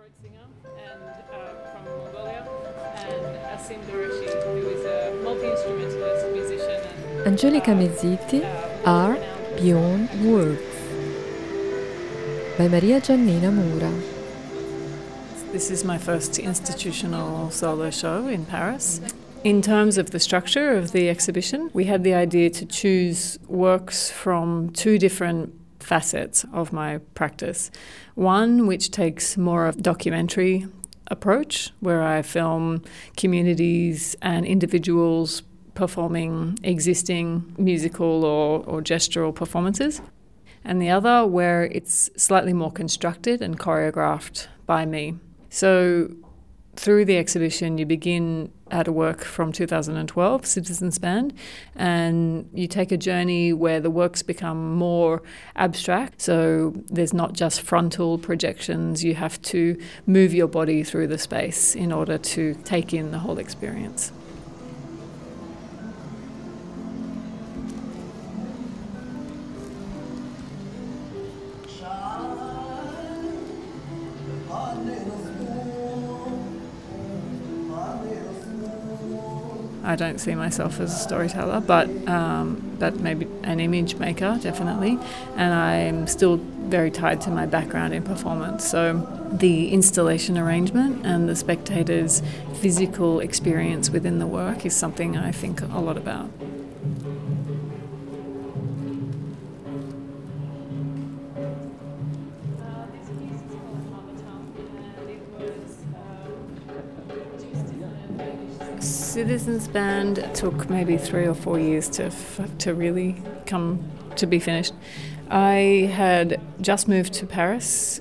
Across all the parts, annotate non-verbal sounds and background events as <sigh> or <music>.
throat singer and uh, from Mongolia, and Asim Gorashi, who is a multi-instrumentalist musician. And, Angelica uh, Mesiti, uh, Art renowned Beyond Words by Maria Giannina Mura. This is my first institutional solo show in Paris. In terms of the structure of the exhibition, we had the idea to choose works from two different facets of my practice. One which takes more of a documentary approach where I film communities and individuals performing existing musical or, or gestural performances and the other where it's slightly more constructed and choreographed by me. So, through the exhibition, you begin at a work from 2012, Citizens Band, and you take a journey where the works become more abstract. So, there's not just frontal projections, you have to move your body through the space in order to take in the whole experience. I don't see myself as a storyteller, but um, but maybe an image maker, definitely. And I'm still very tied to my background in performance. So the installation arrangement and the spectator's physical experience within the work is something I think a lot about. Citizens Band took maybe three or four years to f- to really come to be finished. I had just moved to Paris.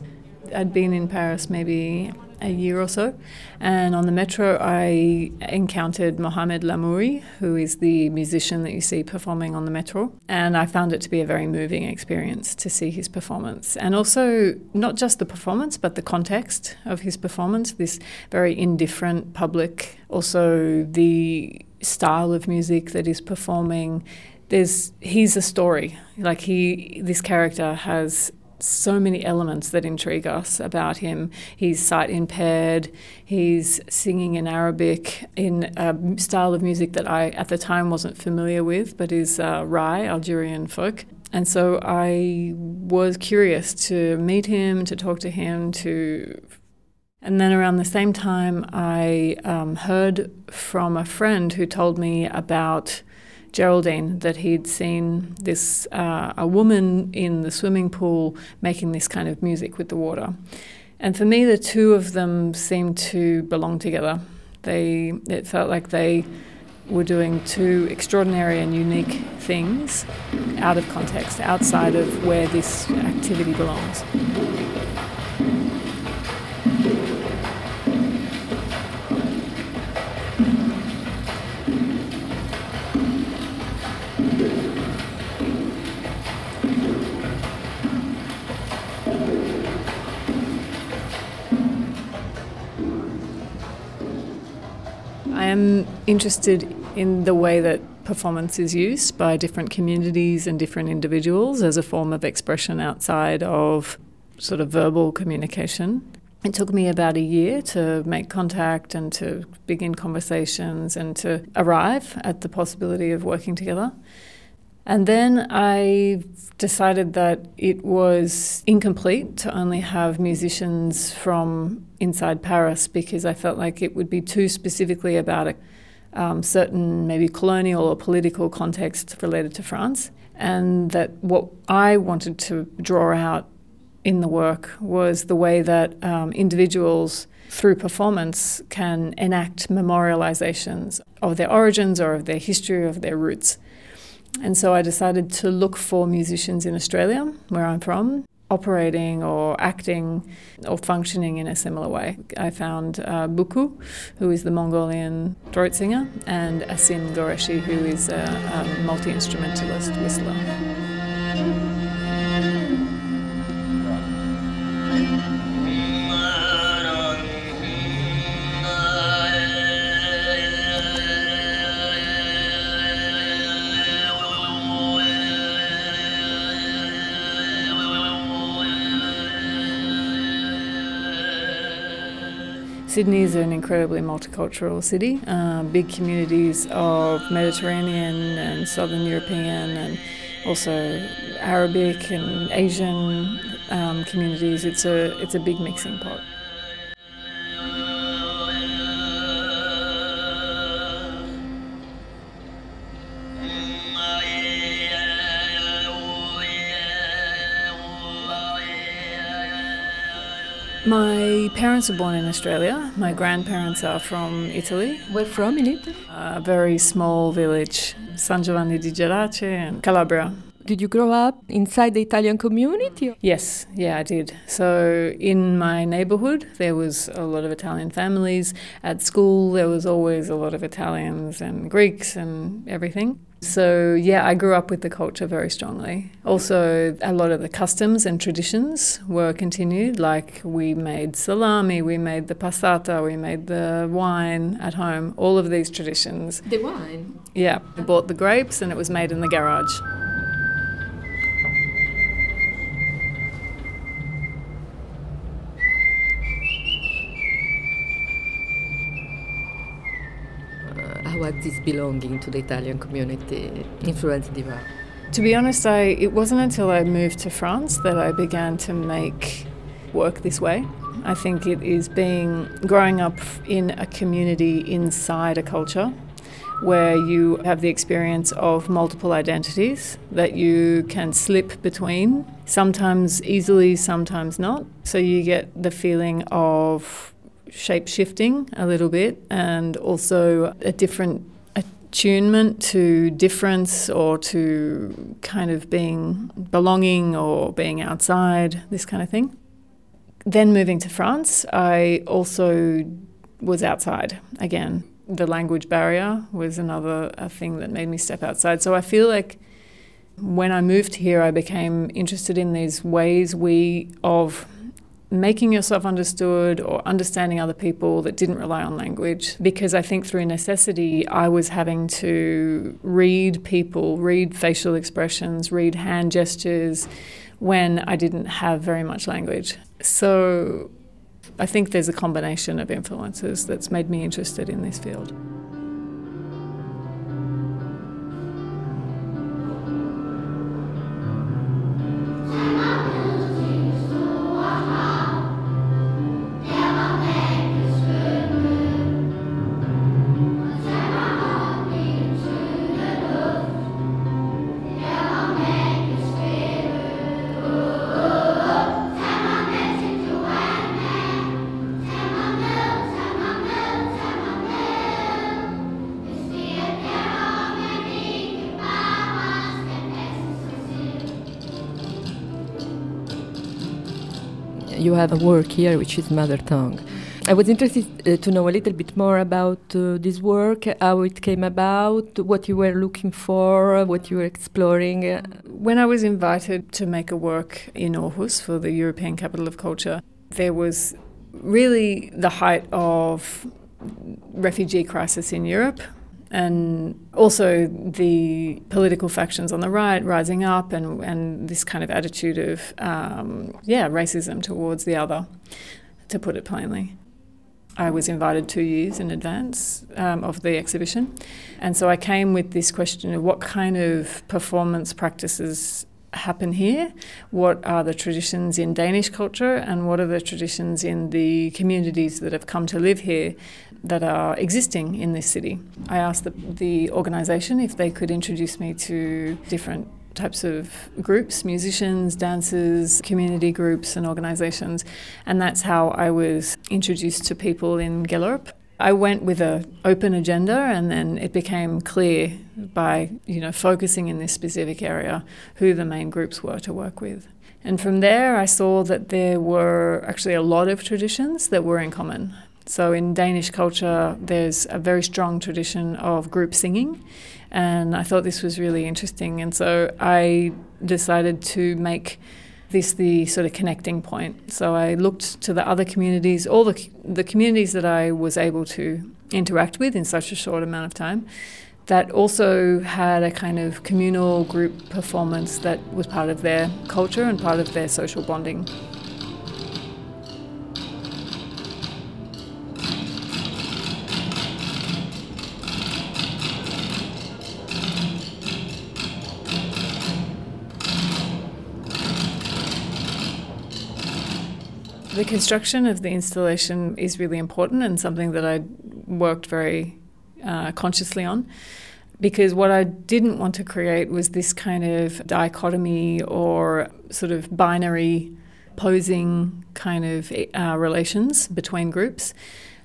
I'd been in Paris maybe a year or so, and on the metro I encountered Mohamed Lamouri, who is the musician that you see performing on the metro, and I found it to be a very moving experience to see his performance, and also not just the performance but the context of his performance. This very indifferent public, also the style of music that he's performing. There's he's a story. Like he, this character has so many elements that intrigue us about him. He's sight impaired, he's singing in Arabic in a style of music that I at the time wasn't familiar with, but is uh, Rai, Algerian folk. And so I was curious to meet him, to talk to him, to. And then around the same time, I um, heard from a friend who told me about Geraldine that he'd seen this uh, a woman in the swimming pool making this kind of music with the water, and for me, the two of them seemed to belong together. They it felt like they were doing two extraordinary and unique things out of context, outside of where this activity belongs. Am interested in the way that performance is used by different communities and different individuals as a form of expression outside of sort of verbal communication. It took me about a year to make contact and to begin conversations and to arrive at the possibility of working together. And then I decided that it was incomplete to only have musicians from inside Paris because I felt like it would be too specifically about a um, certain maybe colonial or political context related to France. And that what I wanted to draw out in the work was the way that um, individuals through performance can enact memorializations of their origins or of their history, of their roots. And so I decided to look for musicians in Australia, where I'm from, operating or acting or functioning in a similar way. I found uh, Buku, who is the Mongolian throat singer, and Asim Gorashi, who is a, a multi instrumentalist whistler. Sydney is an incredibly multicultural city, uh, big communities of Mediterranean and Southern European and also Arabic and Asian um, communities. It's a, it's a big mixing pot. My parents were born in Australia. My grandparents are from Italy. Where from in Italy? A very small village, San Giovanni di Gerace in Calabria. Did you grow up inside the Italian community? Yes, yeah, I did. So in my neighborhood, there was a lot of Italian families. At school, there was always a lot of Italians and Greeks and everything. So, yeah, I grew up with the culture very strongly. Also, a lot of the customs and traditions were continued, like we made salami, we made the passata, we made the wine at home, all of these traditions. The wine? Yeah, we bought the grapes and it was made in the garage. This belonging to the Italian community influenced you? To be honest, I, it wasn't until I moved to France that I began to make work this way. I think it is being growing up in a community inside a culture where you have the experience of multiple identities that you can slip between, sometimes easily, sometimes not. So you get the feeling of shape shifting a little bit and also a different attunement to difference or to kind of being belonging or being outside, this kind of thing. Then moving to France, I also was outside again. The language barrier was another thing that made me step outside. So I feel like when I moved here, I became interested in these ways we of making yourself understood or understanding other people that didn't rely on language. Because I think through necessity, I was having to read people, read facial expressions, read hand gestures when I didn't have very much language. So I think there's a combination of influences that's made me interested in this field. You have a work here which is mother tongue. I was interested uh, to know a little bit more about uh, this work, how it came about, what you were looking for, what you were exploring. When I was invited to make a work in Aarhus for the European Capital of Culture, there was really the height of refugee crisis in Europe and also the political factions on the right rising up and, and this kind of attitude of um, yeah racism towards the other to put it plainly. I was invited two years in advance um, of the exhibition. And so I came with this question of what kind of performance practices happen here, what are the traditions in Danish culture, and what are the traditions in the communities that have come to live here that are existing in this city. I asked the, the organisation if they could introduce me to different types of groups musicians, dancers, community groups, and organisations. And that's how I was introduced to people in Gellerup. I went with an open agenda, and then it became clear by you know focusing in this specific area who the main groups were to work with. And from there, I saw that there were actually a lot of traditions that were in common. So in Danish culture, there's a very strong tradition of group singing, and I thought this was really interesting. And so I decided to make this the sort of connecting point. So I looked to the other communities, all the the communities that I was able to interact with in such a short amount of time, that also had a kind of communal group performance that was part of their culture and part of their social bonding. The construction of the installation is really important and something that I worked very uh, consciously on because what I didn't want to create was this kind of dichotomy or sort of binary posing kind of uh, relations between groups.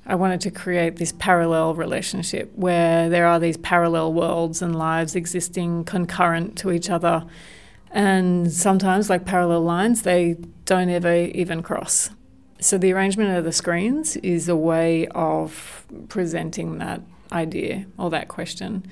I wanted to create this parallel relationship where there are these parallel worlds and lives existing concurrent to each other. And sometimes, like parallel lines, they don't ever even cross. So, the arrangement of the screens is a way of presenting that idea or that question.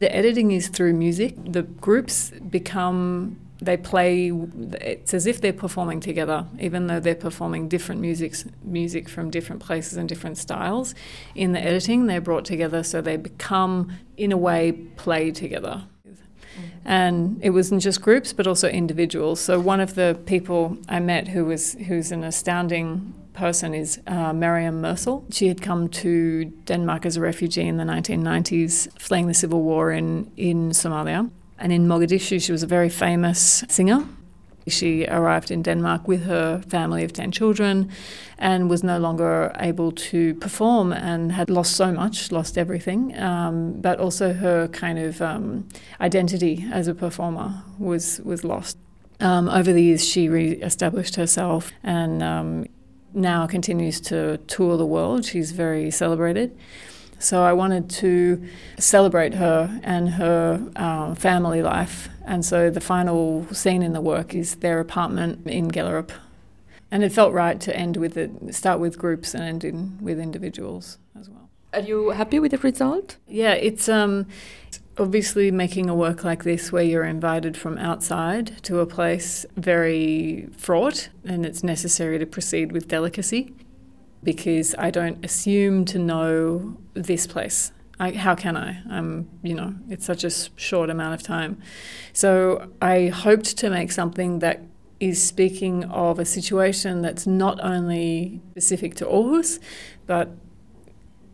The editing is through music. The groups become they play it's as if they're performing together even though they're performing different musics music from different places and different styles in the editing they're brought together so they become in a way play together and it wasn't just groups but also individuals so one of the people i met who was who's an astounding person is uh, Miriam. She had come to Denmark as a refugee in the 1990s, fleeing the civil war in, in Somalia. And in Mogadishu, she was a very famous singer. She arrived in Denmark with her family of 10 children and was no longer able to perform and had lost so much, lost everything. Um, but also her kind of um, identity as a performer was, was lost. Um, over the years, she re established herself and um, now continues to tour the world. She's very celebrated. So I wanted to celebrate her and her uh, family life. And so the final scene in the work is their apartment in Gellerup. And it felt right to end with it, start with groups and end in, with individuals as well. Are you happy with the result? Yeah, it's um, obviously making a work like this where you're invited from outside to a place very fraught and it's necessary to proceed with delicacy because I don't assume to know this place. I, how can I? I'm, you know, it's such a short amount of time. So I hoped to make something that is speaking of a situation that's not only specific to Aarhus, but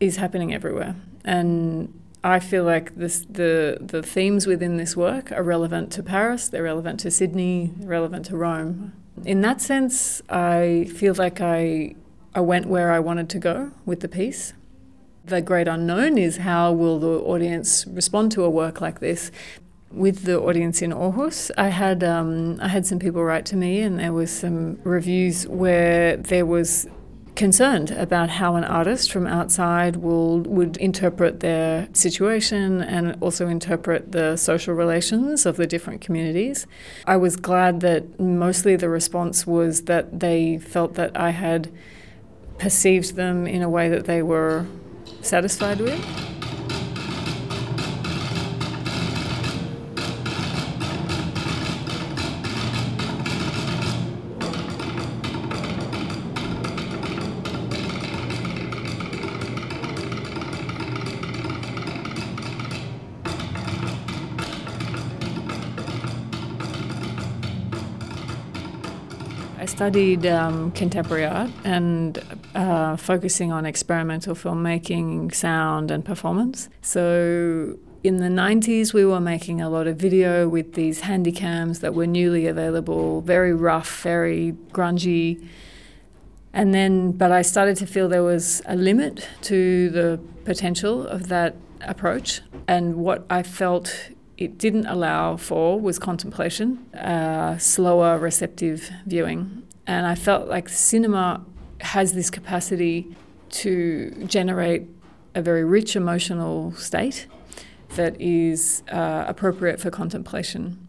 is happening everywhere. And I feel like this, the the themes within this work are relevant to Paris, they're relevant to Sydney, relevant to Rome. In that sense, I feel like I I went where I wanted to go with the piece. The great unknown is how will the audience respond to a work like this. With the audience in Aarhus, I had um, I had some people write to me, and there was some reviews where there was concerned about how an artist from outside will would interpret their situation and also interpret the social relations of the different communities. I was glad that mostly the response was that they felt that I had perceived them in a way that they were satisfied with. Studied um, contemporary art and uh, focusing on experimental filmmaking, sound, and performance. So in the 90s, we were making a lot of video with these handycams that were newly available, very rough, very grungy. And then, but I started to feel there was a limit to the potential of that approach. And what I felt it didn't allow for was contemplation, uh, slower receptive viewing. And I felt like cinema has this capacity to generate a very rich emotional state that is uh, appropriate for contemplation.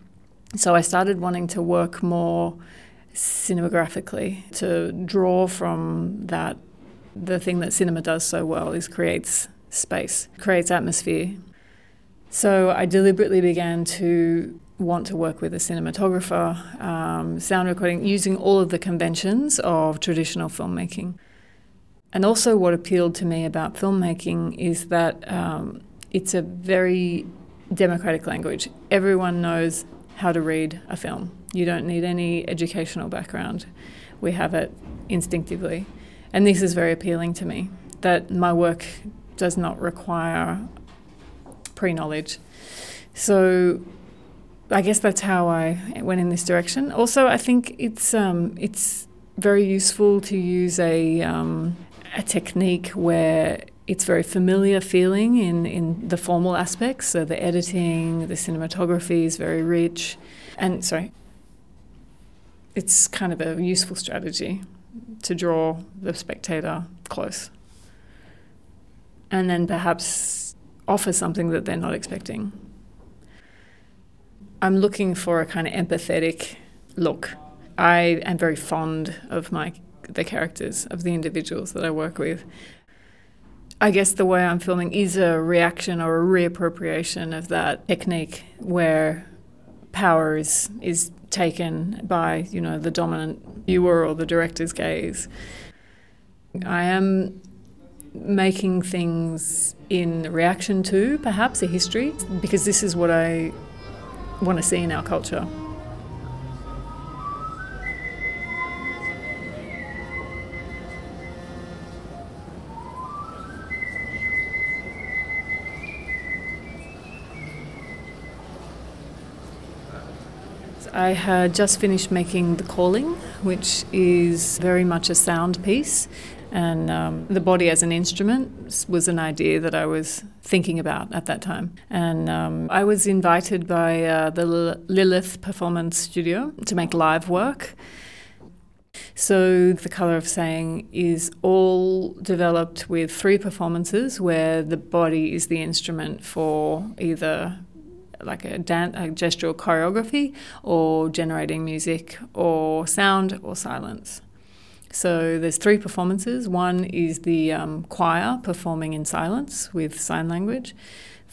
So I started wanting to work more cinemagraphically, to draw from that. The thing that cinema does so well is creates space, creates atmosphere, so I deliberately began to want to work with a cinematographer, um, sound recording, using all of the conventions of traditional filmmaking. And also, what appealed to me about filmmaking is that um, it's a very democratic language. Everyone knows how to read a film. You don't need any educational background. We have it instinctively. And this is very appealing to me that my work does not require pre knowledge. So I guess that's how I went in this direction. Also, I think it's um, it's very useful to use a, um, a technique where it's very familiar feeling in, in the formal aspects. So the editing, the cinematography is very rich. And sorry, it's kind of a useful strategy to draw the spectator close. And then perhaps offer something that they're not expecting. I'm looking for a kind of empathetic look. I am very fond of my the characters of the individuals that I work with. I guess the way I'm filming is a reaction or a reappropriation of that technique where power is is taken by you know the dominant viewer or the director's gaze. I am making things in reaction to perhaps a history because this is what I want to see in our culture. I had just finished making The Calling, which is very much a sound piece. And um, the body as an instrument was an idea that I was thinking about at that time. And um, I was invited by uh, the Lilith Performance Studio to make live work. So, The Colour of Saying is all developed with three performances where the body is the instrument for either like a, dan- a gestural choreography or generating music or sound or silence. So there's three performances. One is the um, choir performing in silence with sign language.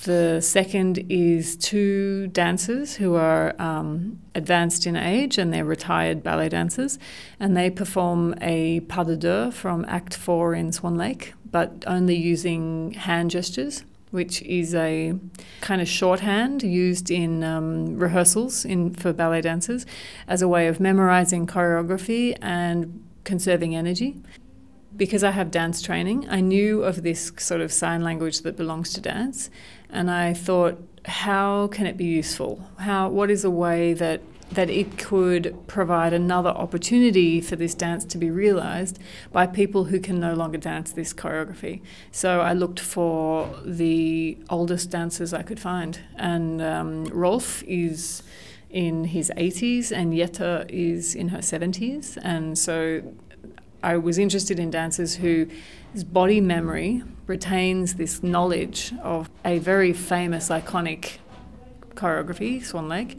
The second is two dancers who are um, advanced in age and they're retired ballet dancers, and they perform a pas de deux from Act Four in Swan Lake, but only using hand gestures which is a kind of shorthand used in um, rehearsals in, for ballet dancers as a way of memorizing choreography and conserving energy. Because I have dance training, I knew of this sort of sign language that belongs to dance, and I thought, how can it be useful? How, what is a way that that it could provide another opportunity for this dance to be realized by people who can no longer dance this choreography. So I looked for the oldest dancers I could find, and um, Rolf is in his 80s and Jette is in her 70s, and so I was interested in dancers whose body memory retains this knowledge of a very famous, iconic choreography, Swan Lake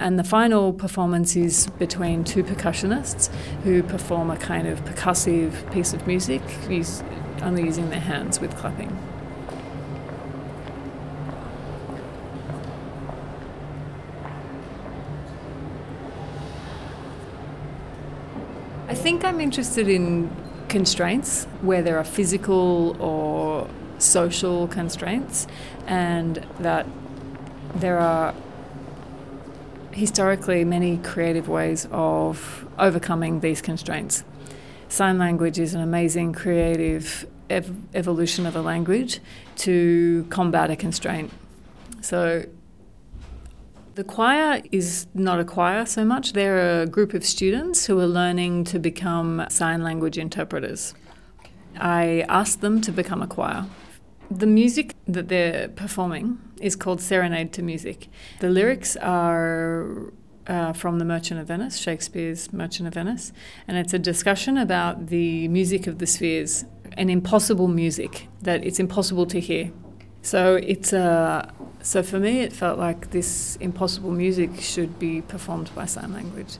and the final performance is between two percussionists who perform a kind of percussive piece of music, only using their hands with clapping. Think I'm interested in constraints where there are physical or social constraints, and that there are historically many creative ways of overcoming these constraints. Sign language is an amazing creative ev- evolution of a language to combat a constraint. So the choir is not a choir so much, they're a group of students who are learning to become sign language interpreters. I asked them to become a choir. The music that they're performing is called Serenade to Music. The lyrics are uh, from The Merchant of Venice, Shakespeare's Merchant of Venice, and it's a discussion about the music of the spheres, an impossible music that it's impossible to hear. So it's a uh, so for me, it felt like this impossible music should be performed by sign language.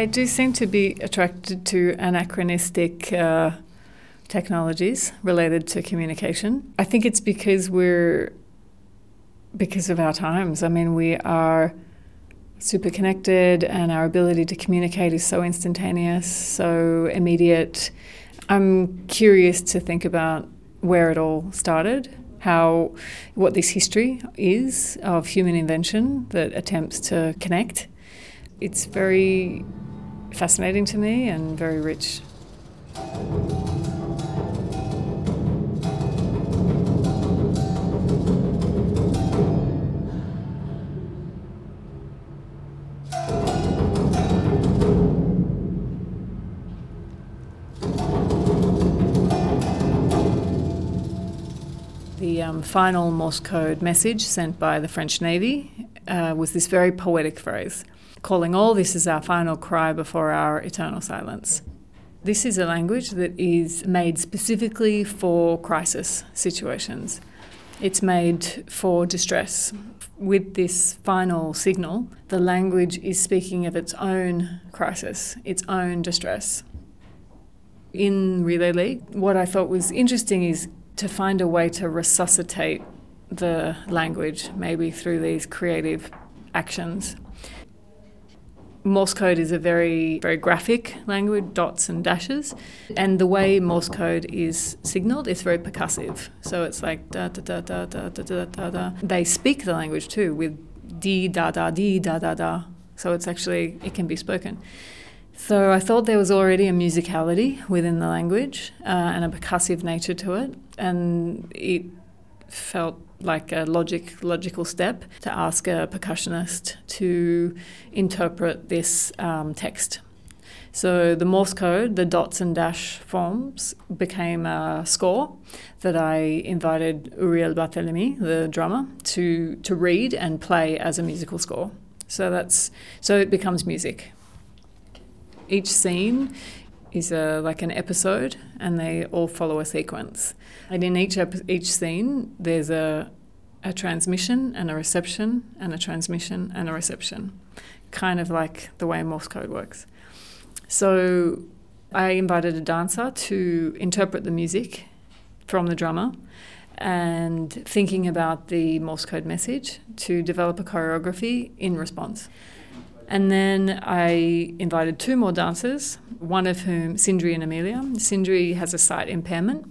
I do seem to be attracted to anachronistic uh, technologies related to communication. I think it's because we're because of our times. I mean, we are super connected and our ability to communicate is so instantaneous, so immediate. I'm curious to think about where it all started, how what this history is of human invention that attempts to connect. It's very fascinating to me and very rich. The um, final Morse code message sent by the French Navy uh, was this very poetic phrase calling all this is our final cry before our eternal silence. This is a language that is made specifically for crisis situations. It's made for distress. With this final signal, the language is speaking of its own crisis, its own distress. In Relay League, what I thought was interesting is to find a way to resuscitate the language, maybe through these creative actions. Morse code is a very, very graphic language, dots and dashes. And the way Morse code is signaled is very percussive. So it's like da da da da da da da da da. They speak the language too with dee da da dee da da da. So it's actually, it can be spoken. So I thought there was already a musicality within the language uh, and a percussive nature to it. And it felt like a logic logical step to ask a percussionist to interpret this um, text. So the Morse code, the dots and dash forms, became a score that I invited Uriel Barthelemy, the drummer, to to read and play as a musical score. So that's so it becomes music. Each scene is a, like an episode, and they all follow a sequence. And in each ep- each scene, there's a a transmission and a reception, and a transmission and a reception, kind of like the way Morse code works. So I invited a dancer to interpret the music from the drummer and thinking about the Morse code message to develop a choreography in response. And then I invited two more dancers, one of whom, Sindri and Amelia. Sindri has a sight impairment.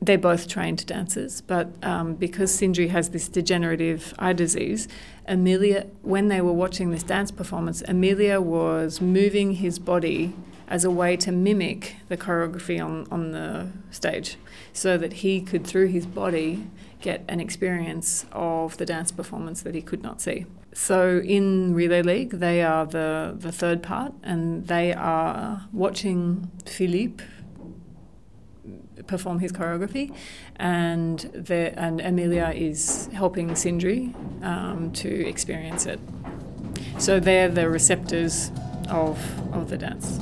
They're both trained dancers, but um, because Sindri has this degenerative eye disease, Amelia, when they were watching this dance performance, Amelia was moving his body as a way to mimic the choreography on, on the stage so that he could, through his body, get an experience of the dance performance that he could not see. So in Relay League, they are the, the third part, and they are watching Philippe perform his choreography, and the, and Amelia is helping Sindri um, to experience it. So they're the receptors of of the dance.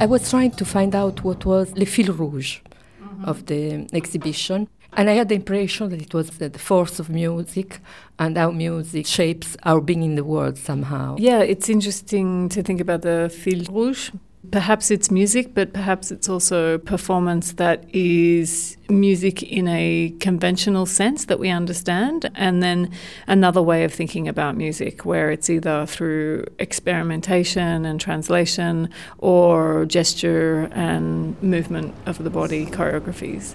I was trying to find out what was le fil rouge mm-hmm. of the exhibition. And I had the impression that it was the force of music and how music shapes our being in the world somehow. Yeah, it's interesting to think about the fil rouge Perhaps it's music, but perhaps it's also performance that is music in a conventional sense that we understand, and then another way of thinking about music where it's either through experimentation and translation or gesture and movement of the body choreographies.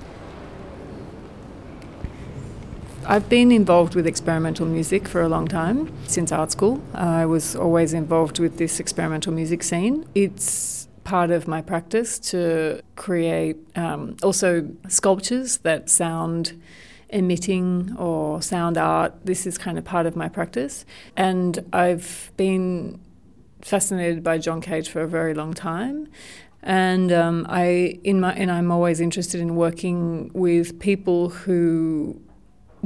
I've been involved with experimental music for a long time, since art school. I was always involved with this experimental music scene. It's part of my practice to create um, also sculptures that sound emitting or sound art. This is kind of part of my practice. And I've been fascinated by John Cage for a very long time. And um, I in my and I'm always interested in working with people who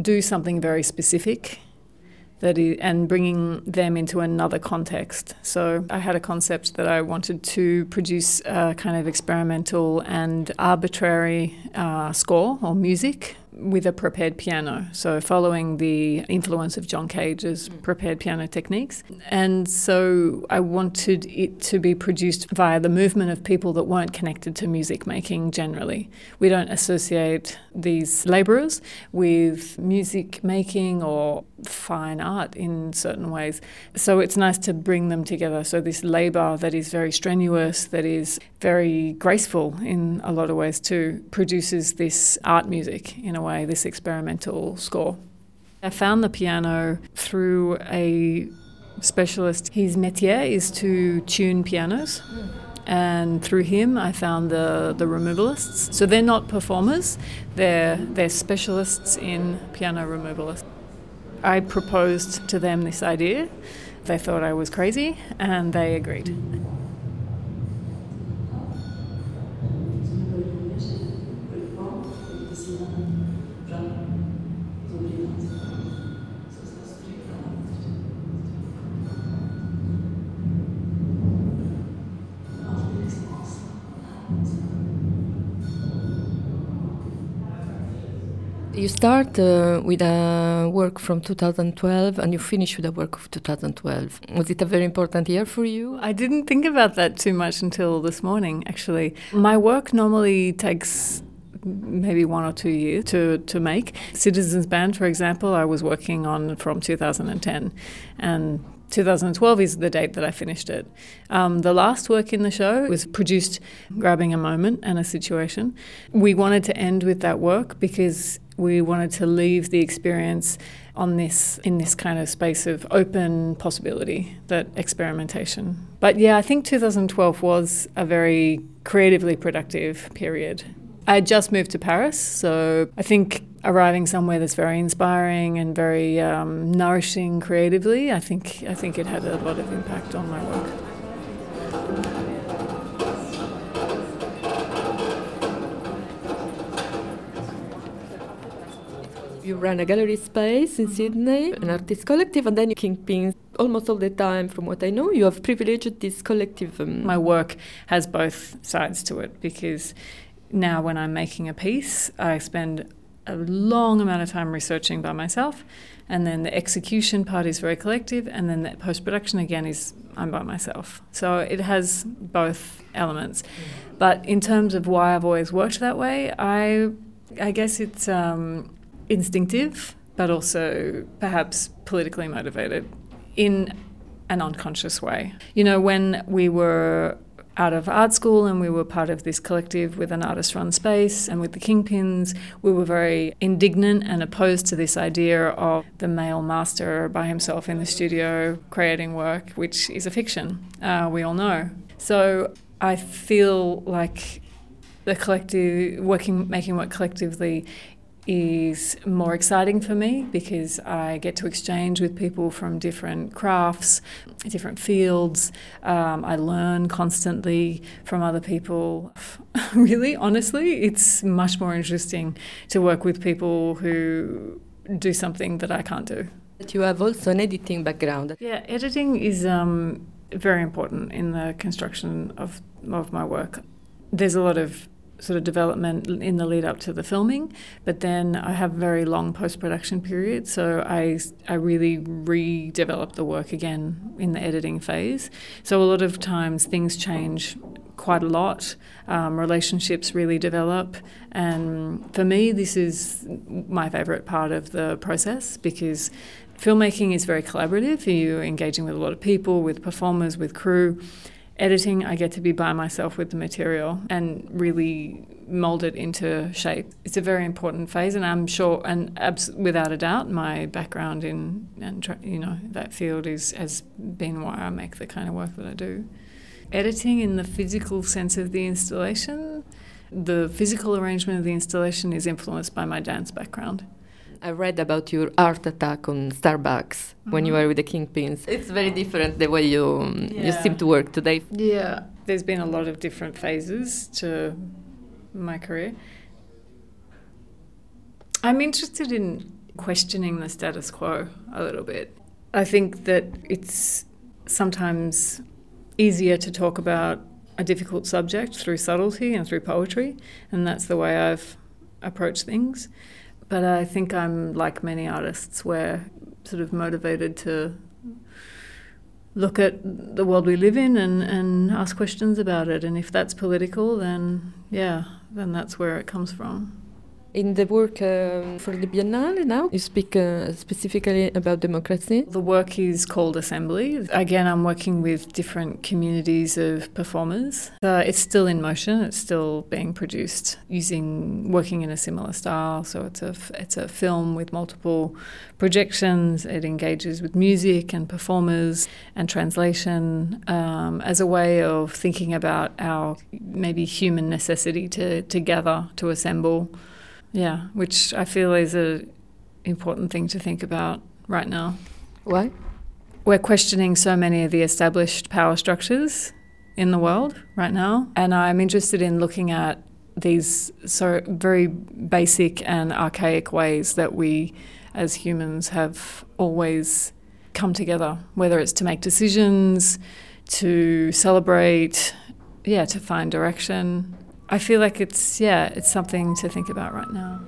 do something very specific that is, and bringing them into another context. So I had a concept that I wanted to produce a kind of experimental and arbitrary uh, score or music with a prepared piano, so following the influence of John Cage's mm. prepared piano techniques. And so I wanted it to be produced via the movement of people that weren't connected to music making generally. We don't associate these labourers with music making or fine art in certain ways. So it's nice to bring them together. So this labour that is very strenuous, that is very graceful in a lot of ways too, produces this art music in a way, this experimental score. I found the piano through a specialist. His métier is to tune pianos. And through him, I found the, the removalists. So they're not performers, they're, they're specialists in piano removalists. I proposed to them this idea. They thought I was crazy and they agreed. Start uh, with a work from 2012 and you finish with a work of 2012. Was it a very important year for you? I didn't think about that too much until this morning, actually. My work normally takes maybe one or two years to, to make. Citizens Band, for example, I was working on from 2010, and 2012 is the date that I finished it. Um, the last work in the show was produced grabbing a moment and a situation. We wanted to end with that work because we wanted to leave the experience on this in this kind of space of open possibility, that experimentation. But yeah, I think 2012 was a very creatively productive period. I had just moved to Paris, so I think arriving somewhere that's very inspiring and very um, nourishing creatively, I think I think it had a lot of impact on my work. You run a gallery space in Sydney, an artist collective, and then you kingpins. Almost all the time, from what I know, you have privileged this collective. Um, My work has both sides to it because now when I'm making a piece, I spend a long amount of time researching by myself, and then the execution part is very collective, and then the post production again is I'm by myself. So it has both elements. But in terms of why I've always worked that way, I I guess it's um, instinctive, but also perhaps politically motivated in an unconscious way. You know, when we were out of art school and we were part of this collective with an artist run space and with the kingpins, we were very indignant and opposed to this idea of the male master by himself in the studio creating work, which is a fiction, uh, we all know. So I feel like the collective working making work collectively is more exciting for me because I get to exchange with people from different crafts, different fields. Um, I learn constantly from other people. <laughs> really, honestly, it's much more interesting to work with people who do something that I can't do. But you have also an editing background. Yeah, editing is um, very important in the construction of, of my work. There's a lot of sort of development in the lead up to the filming, but then I have very long post production period, so I I really redevelop the work again in the editing phase. So a lot of times things change quite a lot. Um, relationships really develop, and for me, this is my favorite part of the process because filmmaking is very collaborative. You're engaging with a lot of people, with performers, with crew editing, I get to be by myself with the material and really mold it into shape. It's a very important phase, and I'm sure, and abs- without a doubt, my background in and you know that field is has been why I make the kind of work that I do. Editing in the physical sense of the installation, the physical arrangement of the installation is influenced by my dance background. I read about your art attack on Starbucks mm-hmm. when you mm-hmm. were with the Kingpins. It's very different the way you yeah. you seem to work today. Yeah, there's been a lot of different phases to my career. I'm interested in questioning the status quo a little bit. I think that it's sometimes easier to talk about a difficult subject through subtlety and through poetry, and that's the way I've approached things. But I think I'm like many artists, we're sort of motivated to look at the world we live in and, and ask questions about it. And if that's political, then yeah, then that's where it comes from. In the work um, for the Biennale now, you speak uh, specifically about democracy. The work is called Assembly. Again, I'm working with different communities of performers. Uh, it's still in motion. It's still being produced using working in a similar style. So it's a it's a film with multiple projections. It engages with music and performers and translation um, as a way of thinking about our maybe human necessity to to gather to assemble. Yeah, which I feel is a important thing to think about right now. Why? We're questioning so many of the established power structures in the world right now, and I'm interested in looking at these so very basic and archaic ways that we as humans have always come together, whether it's to make decisions, to celebrate, yeah, to find direction. I feel like it's, yeah, it's something to think about right now.